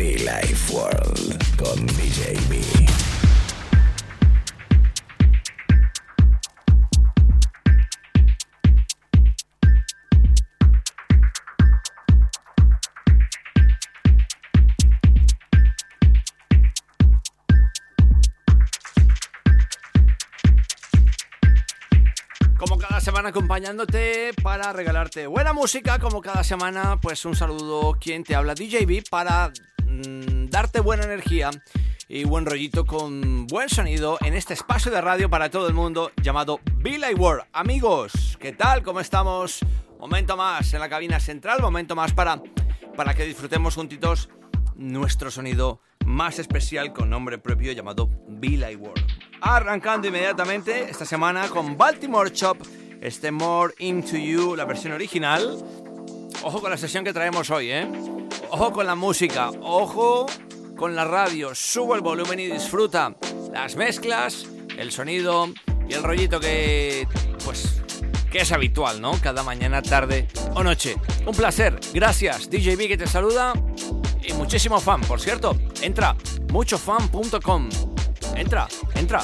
Be Life World con DJ B. Semana acompañándote para regalarte buena música, como cada semana, pues un saludo quien te habla DJB para mm, darte buena energía y buen rollito con buen sonido en este espacio de radio para todo el mundo llamado Be Like World. Amigos, ¿qué tal? ¿Cómo estamos? Momento más en la cabina central, momento más para, para que disfrutemos juntitos nuestro sonido más especial con nombre propio llamado Be Like World. Arrancando inmediatamente esta semana con Baltimore Chop, este More Into You, la versión original. Ojo con la sesión que traemos hoy, ¿eh? Ojo con la música, ojo con la radio. Subo el volumen y disfruta las mezclas, el sonido y el rollito que, pues, que es habitual, ¿no? Cada mañana, tarde o noche. Un placer. Gracias, DJB que te saluda y muchísimo fan, por cierto. Entra muchofan.com. Entra, entra.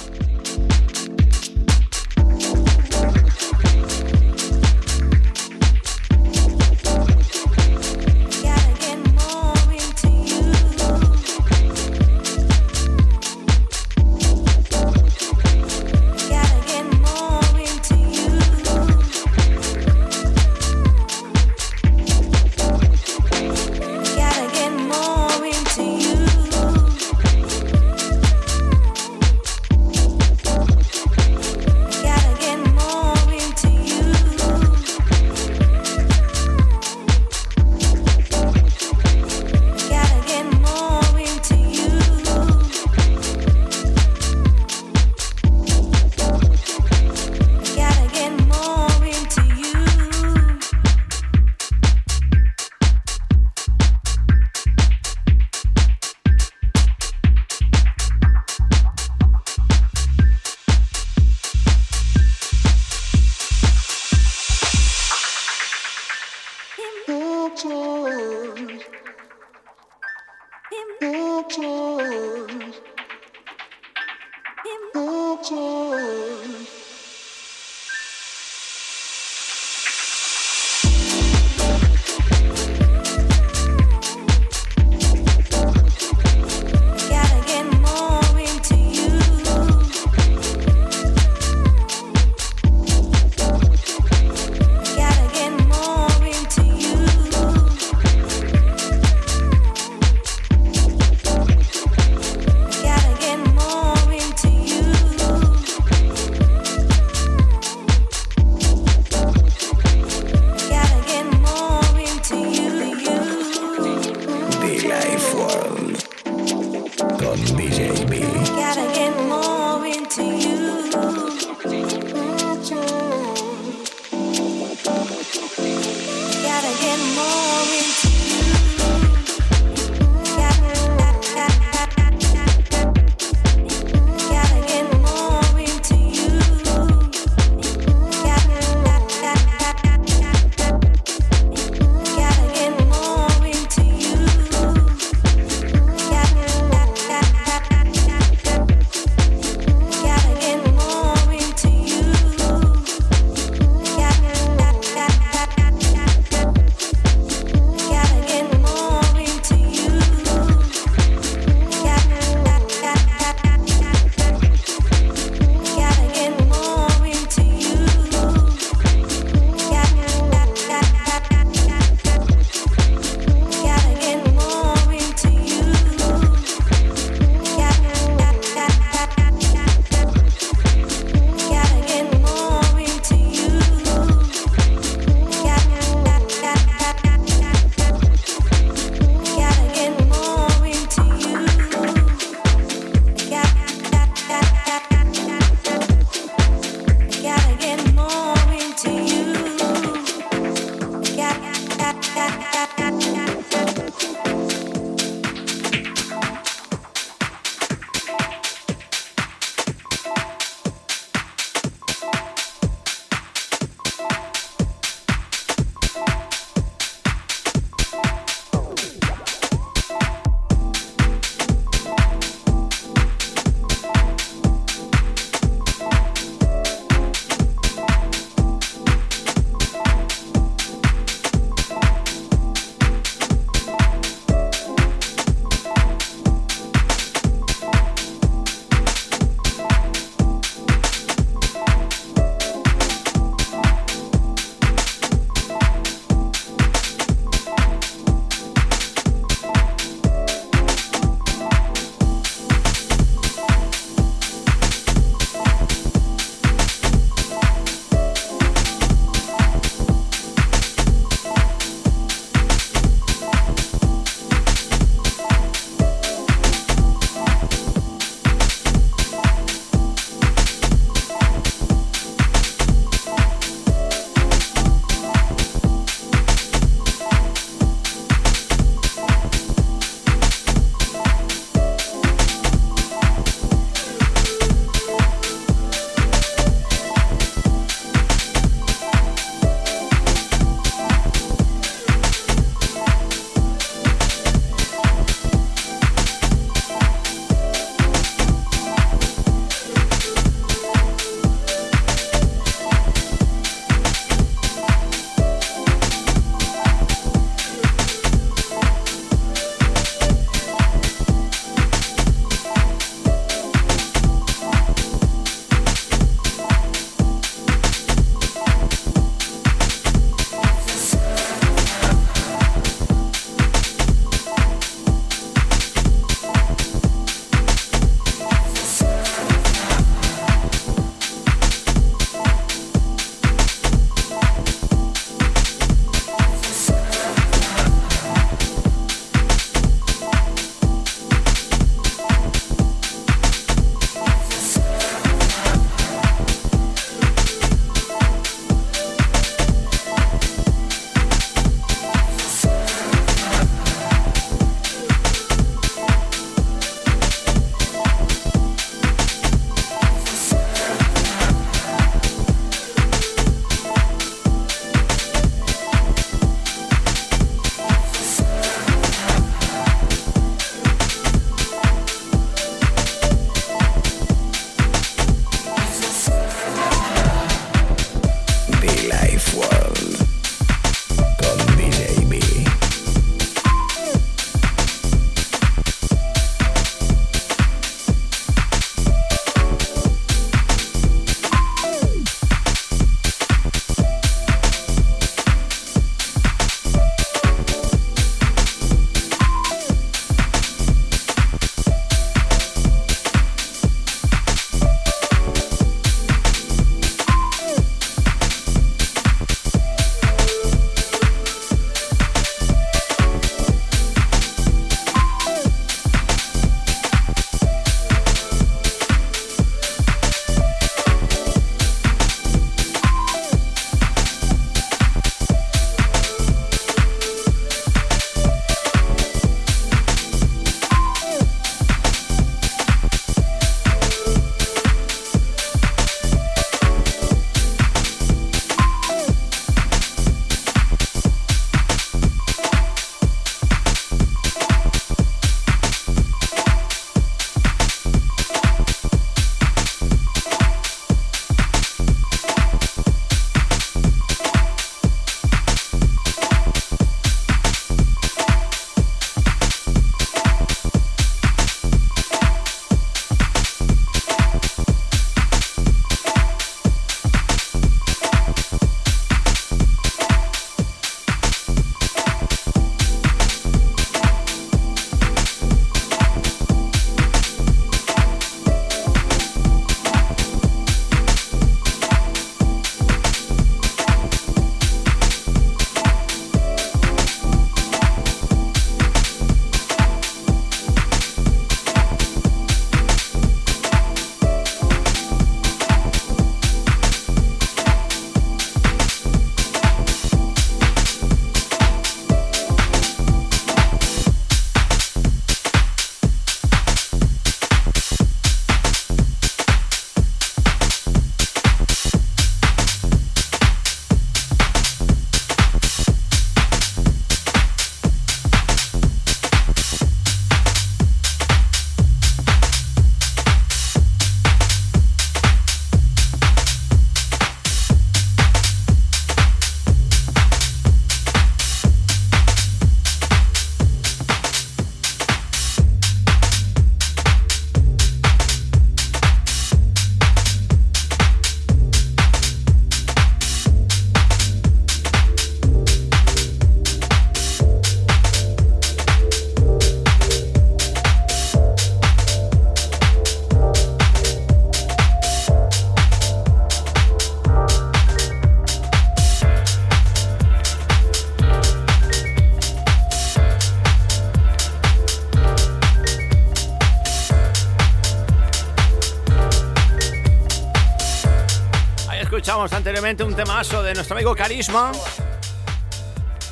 Un temazo de nuestro amigo Carisma,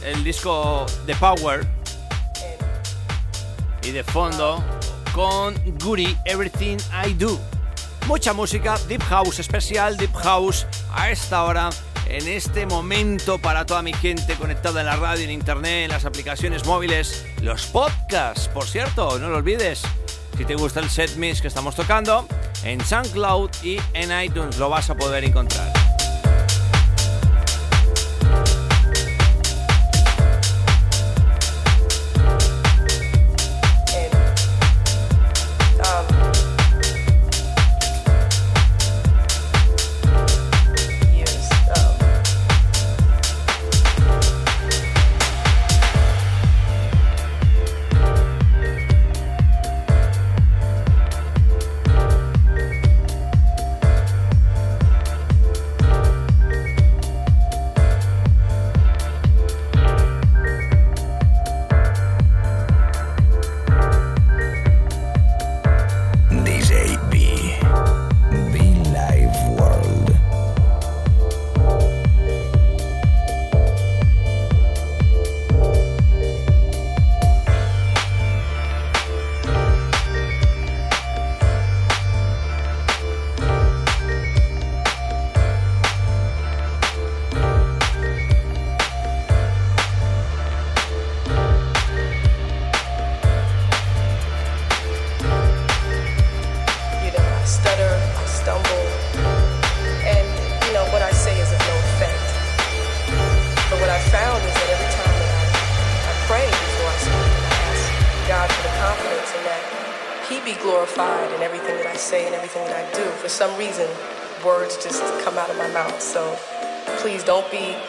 el disco The Power, y de fondo con Guri Everything I Do. Mucha música, Deep House especial, Deep House a esta hora, en este momento para toda mi gente conectada en la radio, en internet, en las aplicaciones móviles, los podcasts, por cierto, no lo olvides. Si te gusta el set mix que estamos tocando, en SoundCloud y en iTunes lo vas a poder encontrar.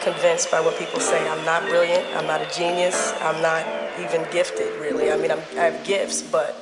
Convinced by what people say. I'm not brilliant. I'm not a genius. I'm not even gifted, really. I mean, I'm, I have gifts, but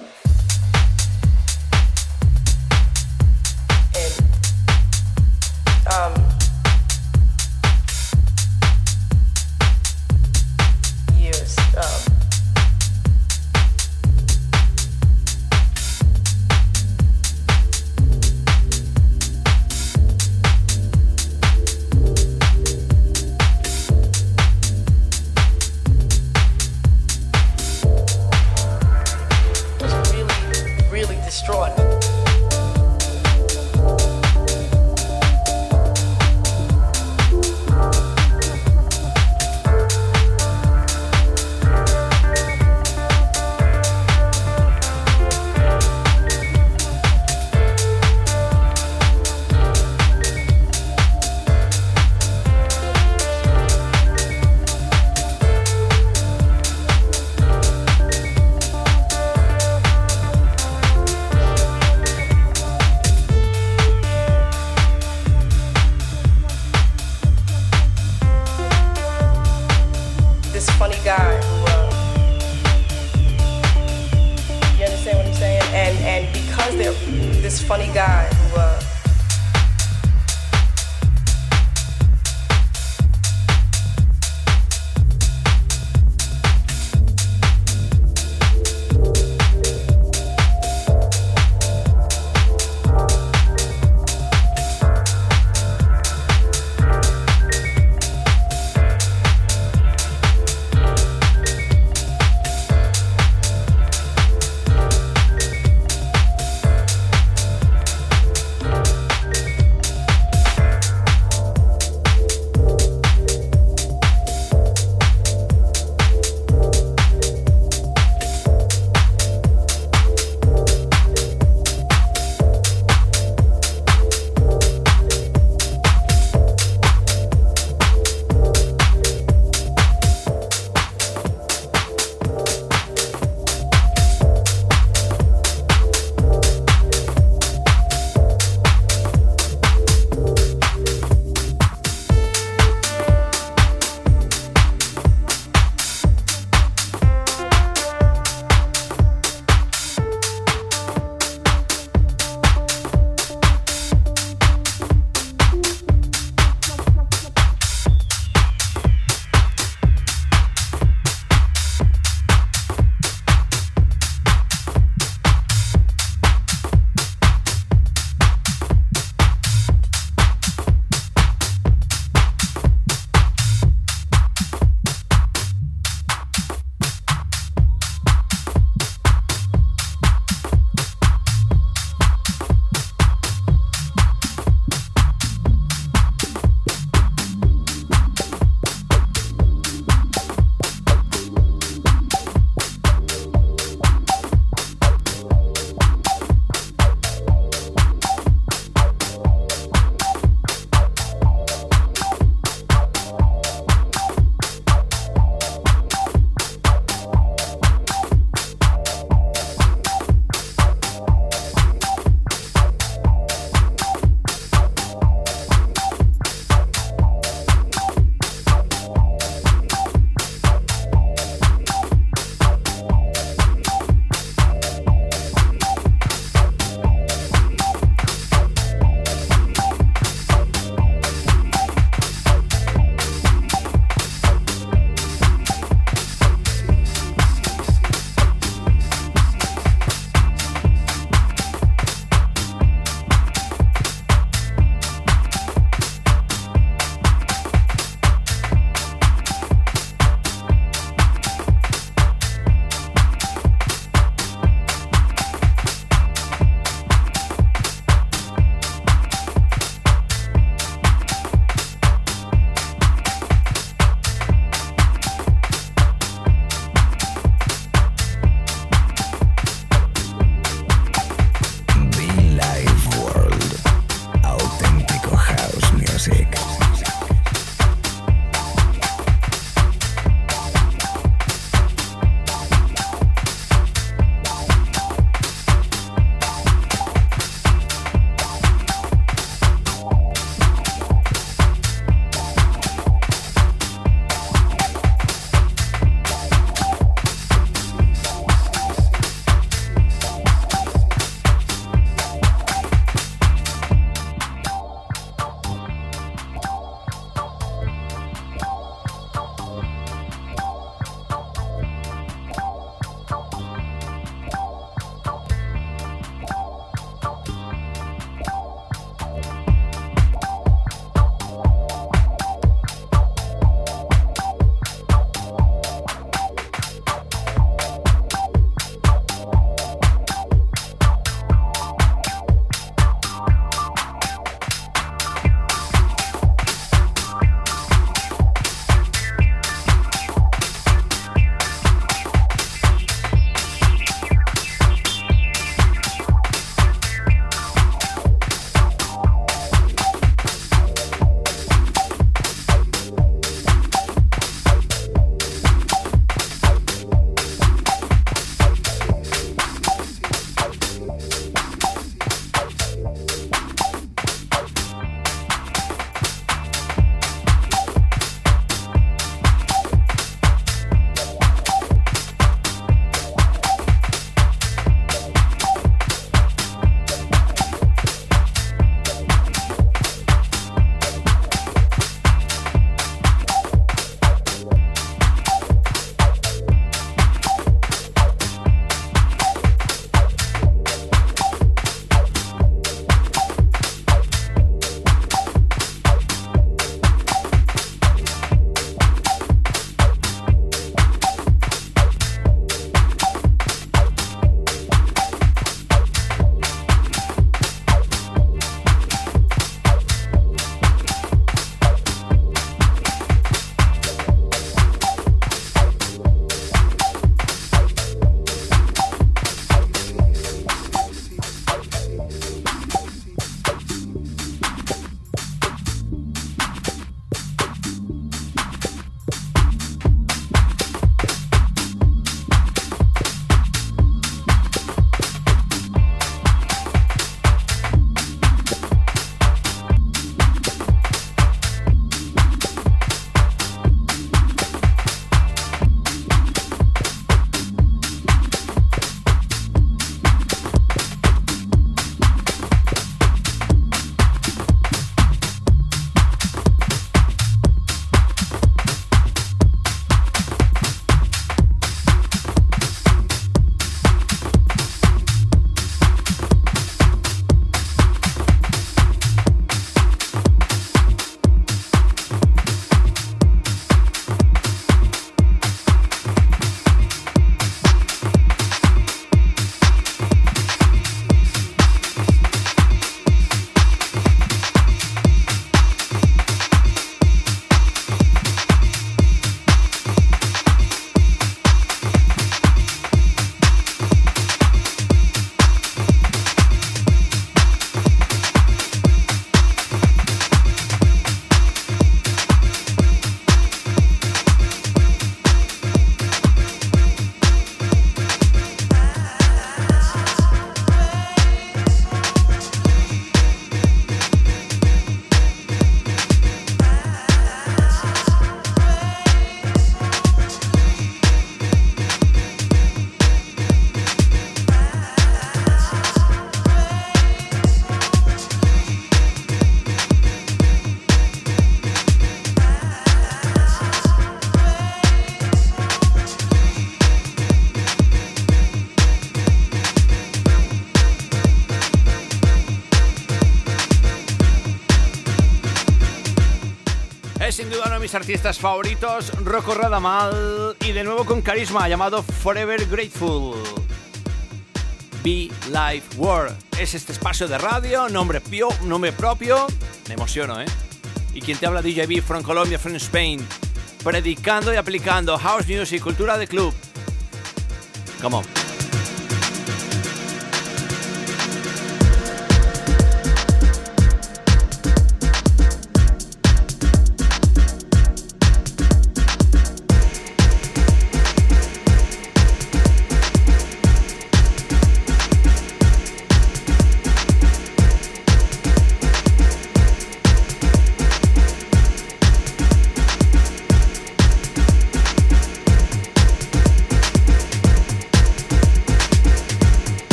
artistas favoritos, Rocco Radamal, y de nuevo con carisma, llamado Forever Grateful. Be Life World. Es este espacio de radio, nombre, pio, nombre propio. Me emociono, ¿eh? Y quien te habla DJB from Colombia, from Spain. Predicando y aplicando house music, cultura de club. Come on.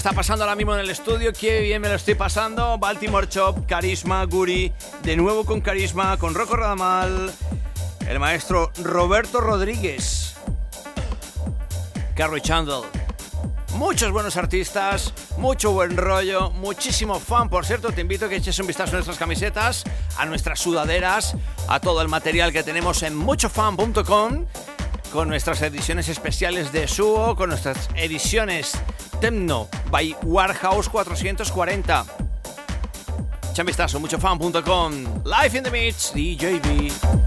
Está pasando ahora mismo en el estudio, qué bien me lo estoy pasando. Baltimore Chop, Carisma, Guri, de nuevo con Carisma, con Rocco Radamal, el maestro Roberto Rodríguez, Carrie Chandler. Muchos buenos artistas, mucho buen rollo, muchísimo fan. Por cierto, te invito a que eches un vistazo a nuestras camisetas, a nuestras sudaderas, a todo el material que tenemos en muchofan.com, con nuestras ediciones especiales de Suo, con nuestras ediciones Temno by Warhouse 440. Echa un vistazo, muchofan.com. Live in the Mix, DJB.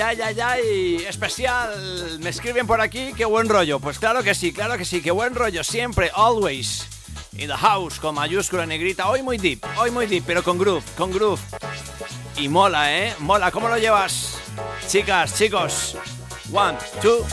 Ay, ay, ay, especial. Me escriben por aquí, qué buen rollo. Pues claro que sí, claro que sí, qué buen rollo. Siempre, always. In the house, con mayúscula negrita. Hoy muy deep, hoy muy deep, pero con groove, con groove. Y mola, ¿eh? Mola, ¿cómo lo llevas? Chicas, chicos. One, two,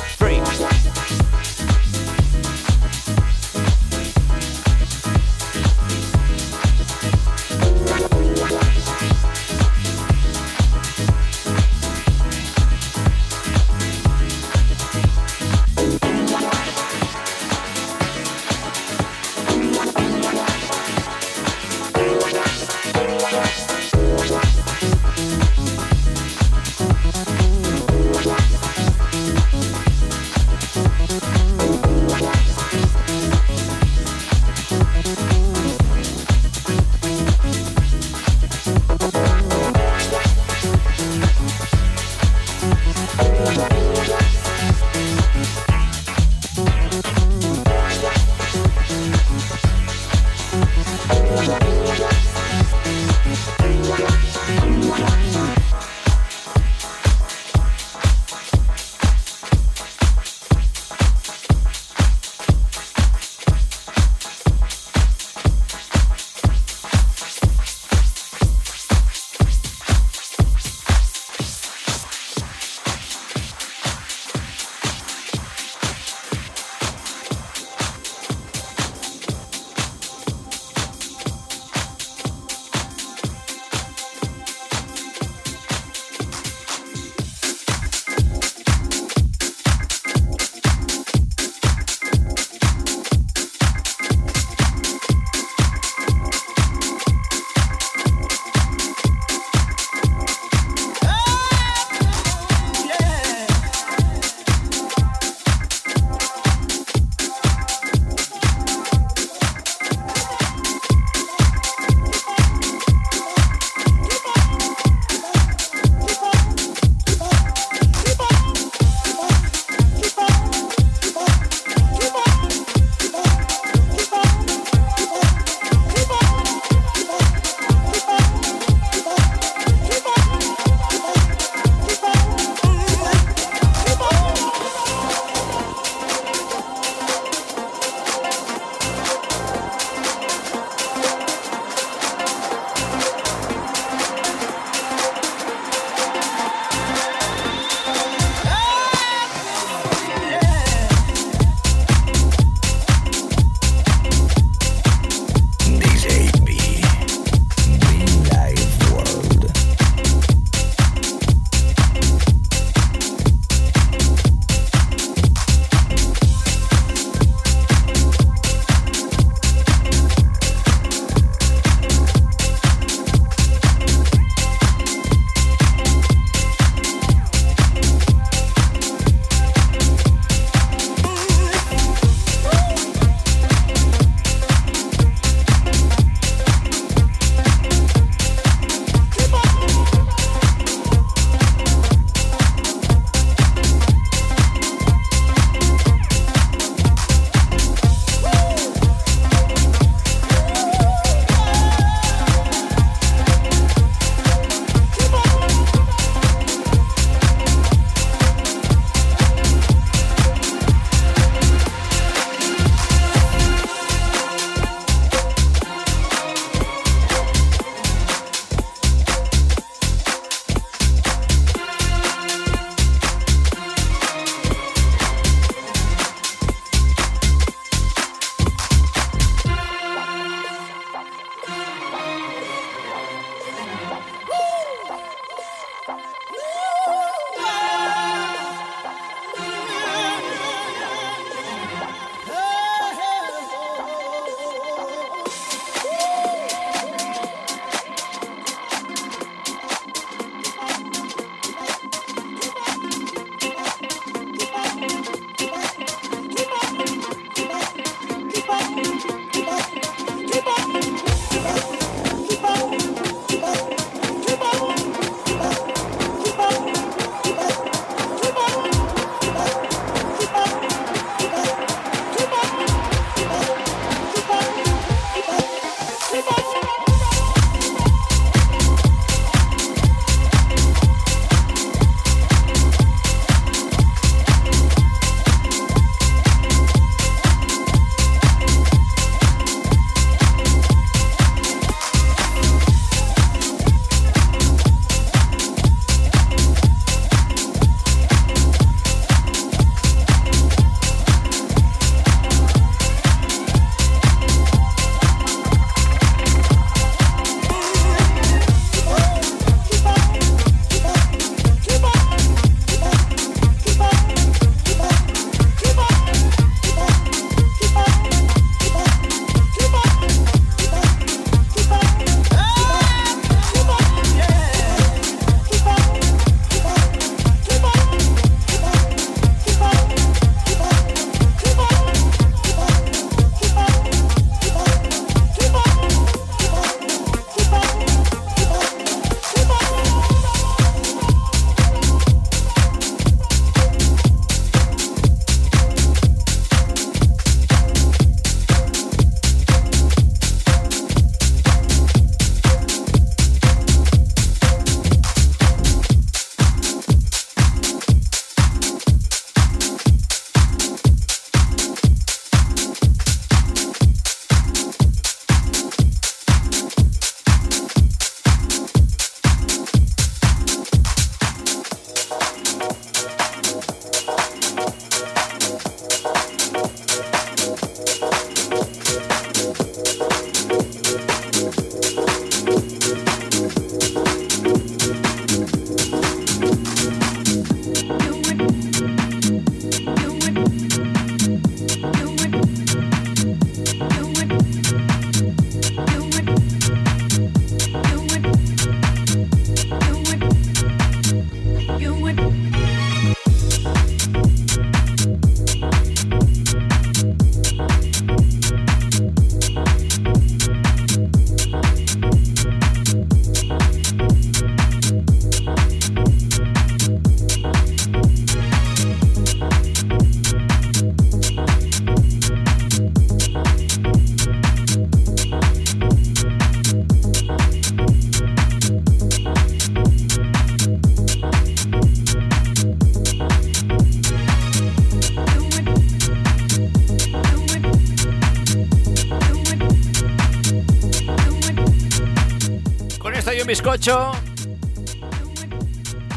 bizcocho.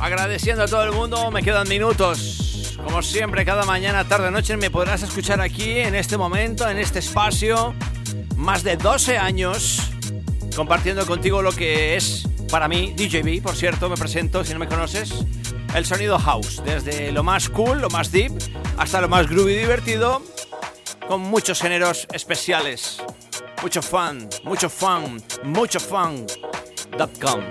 Agradeciendo a todo el mundo, me quedan minutos. Como siempre, cada mañana, tarde, noche me podrás escuchar aquí, en este momento, en este espacio. Más de 12 años compartiendo contigo lo que es para mí DJB. Por cierto, me presento si no me conoces. El sonido house, desde lo más cool, lo más deep, hasta lo más groovy y divertido, con muchos géneros especiales. Mucho fun, mucho fun, mucho fun.com. gmail.com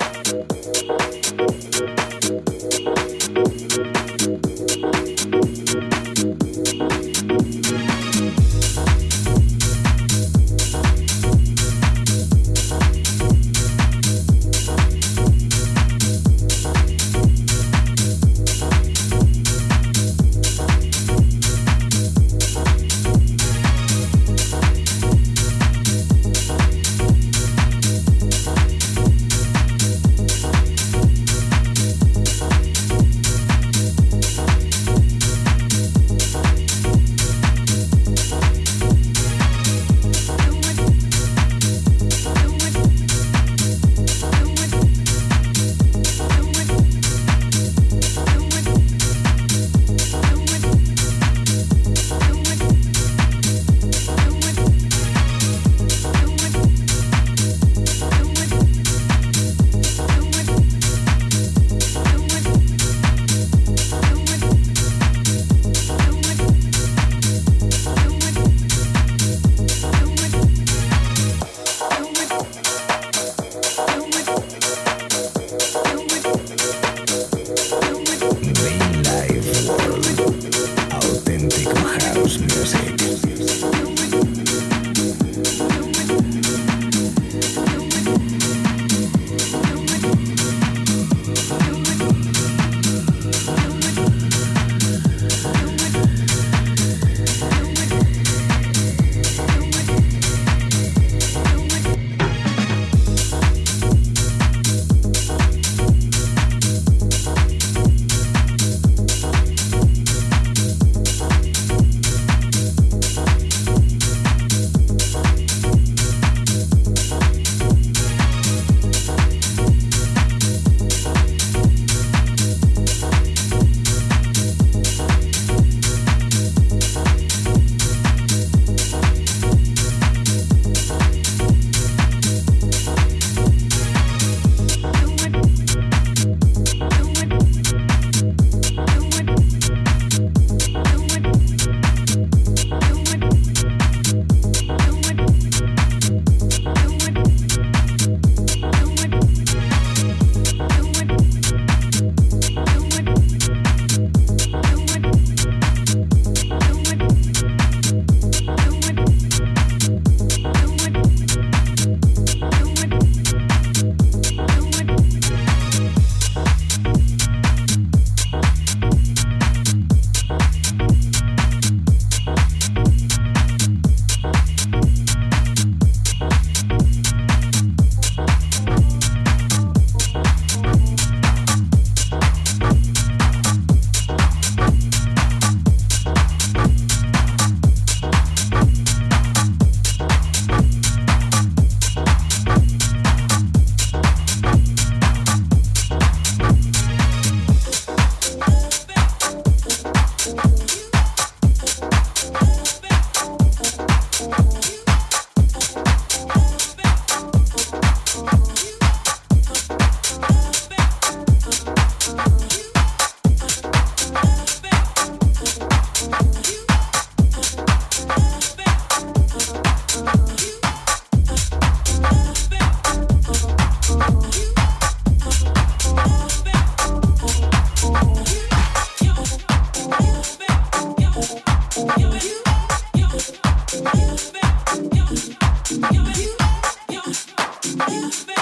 you.